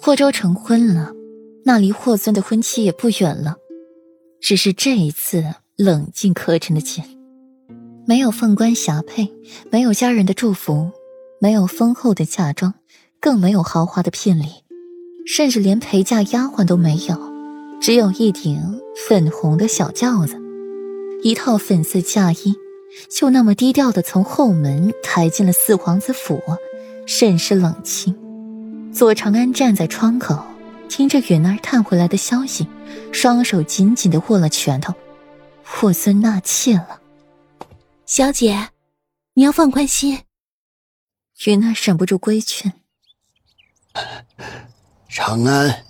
霍州成婚了，那离霍尊的婚期也不远了。只是这一次冷静可沉的见，没有凤冠霞帔，没有家人的祝福，没有丰厚的嫁妆，更没有豪华的聘礼，甚至连陪嫁丫鬟都没有，只有一顶粉红的小轿子，一套粉色嫁衣，就那么低调的从后门抬进了四皇子府，甚是冷清。左长安站在窗口，听着允儿探回来的消息，双手紧紧的握了拳头。霍尊纳妾了，小姐，你要放宽心。允儿忍不住规劝。长安，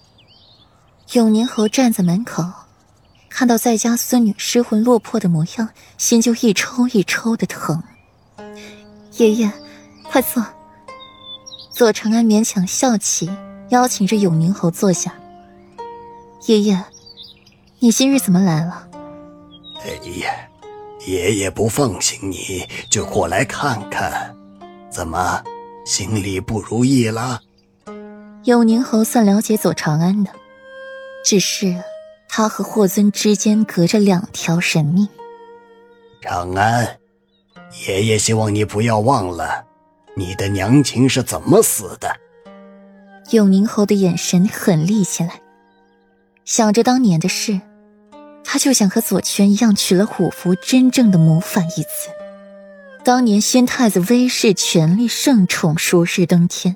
永宁侯站在门口，看到在家孙女失魂落魄的模样，心就一抽一抽的疼。爷爷，快坐。左长安勉强笑起，邀请着永宁侯坐下。爷爷，你今日怎么来了？哎呀，爷爷不放心你，就过来看看。怎么，心里不如意了？永宁侯算了解左长安的，只是他和霍尊之间隔着两条神命。长安，爷爷希望你不要忘了。你的娘亲是怎么死的？永宁侯的眼神狠厉起来，想着当年的事，他就想和左权一样娶了虎符，真正的谋反一次。当年先太子威势、权力、圣宠，如日登天，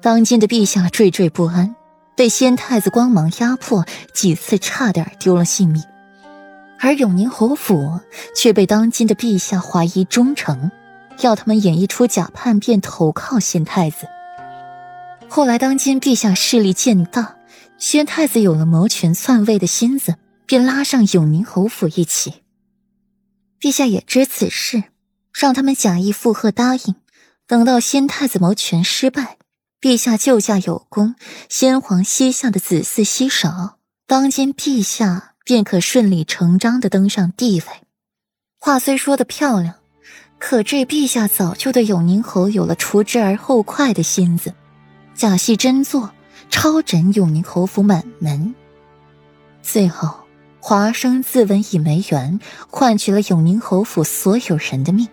当今的陛下惴惴不安，被先太子光芒压迫，几次差点丢了性命，而永宁侯府却被当今的陛下怀疑忠诚。要他们演绎出假叛变，投靠先太子。后来，当今陛下势力渐大，宣太子有了谋权篡位的心思，便拉上永宁侯府一起。陛下也知此事，让他们假意附和答应。等到先太子谋权失败，陛下救驾有功，先皇膝下的子嗣稀少，当今陛下便可顺理成章的登上帝位。话虽说的漂亮。可这陛下早就对永宁侯有了除之而后快的心思，假戏真做，抄斩永宁侯府满门。最后，华生自刎以梅园，换取了永宁侯府所有人的命，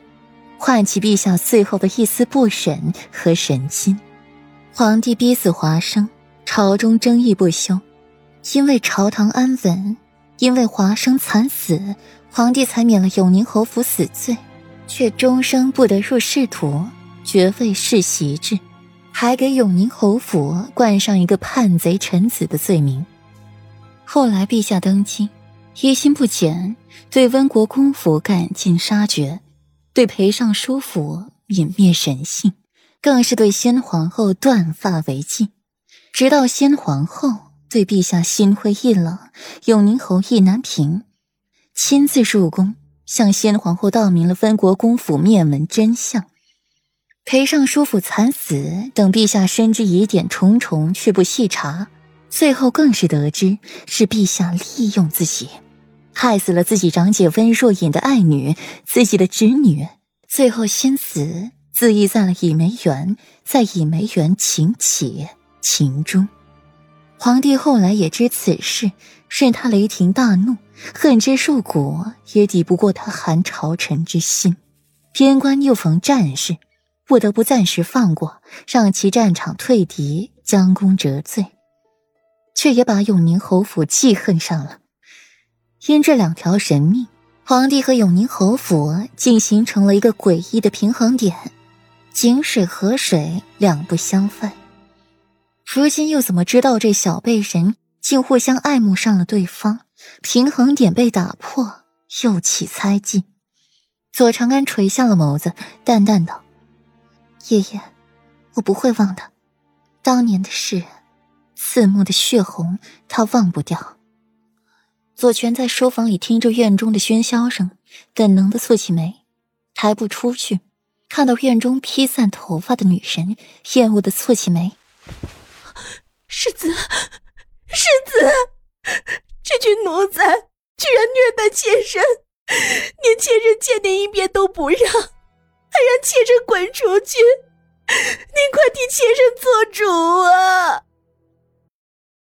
唤起陛下最后的一丝不忍和神心。皇帝逼死华生，朝中争议不休，因为朝堂安稳，因为华生惨死，皇帝才免了永宁侯府死罪。却终生不得入仕途，爵位世袭制，还给永宁侯府冠上一个叛贼臣子的罪名。后来陛下登基，一心不减，对温国公府赶尽杀绝，对裴尚书府泯灭人性，更是对先皇后断发为禁。直到先皇后对陛下心灰意冷，永宁侯意难平，亲自入宫。向先皇后道明了分国公府灭门真相，裴尚书府惨死等陛下深知疑点重重，却不细查，最后更是得知是陛下利用自己，害死了自己长姐温若隐的爱女，自己的侄女，最后心死，自缢在了倚梅园，在倚梅园情起情终。皇帝后来也知此事，任他雷霆大怒。恨之入骨，也抵不过他寒朝臣之心。边关又逢战事，不得不暂时放过，让其战场退敌，将功折罪。却也把永宁侯府记恨上了。因这两条人命，皇帝和永宁侯府竟形成了一个诡异的平衡点，井水河水两不相犯。如今又怎么知道这小辈人竟互相爱慕上了对方？平衡点被打破，又起猜忌。左长安垂下了眸子，淡淡道：“爷爷，我不会忘的。当年的事，刺目的血红，他忘不掉。”左权在书房里听着院中的喧嚣声，本能的蹙起眉，抬步出去，看到院中披散头发的女神，厌恶的蹙起眉：“世子，世子。”这群奴才居然虐待妾身，连妾身见您一面都不让，还让妾身滚出去！您快替妾身做主啊！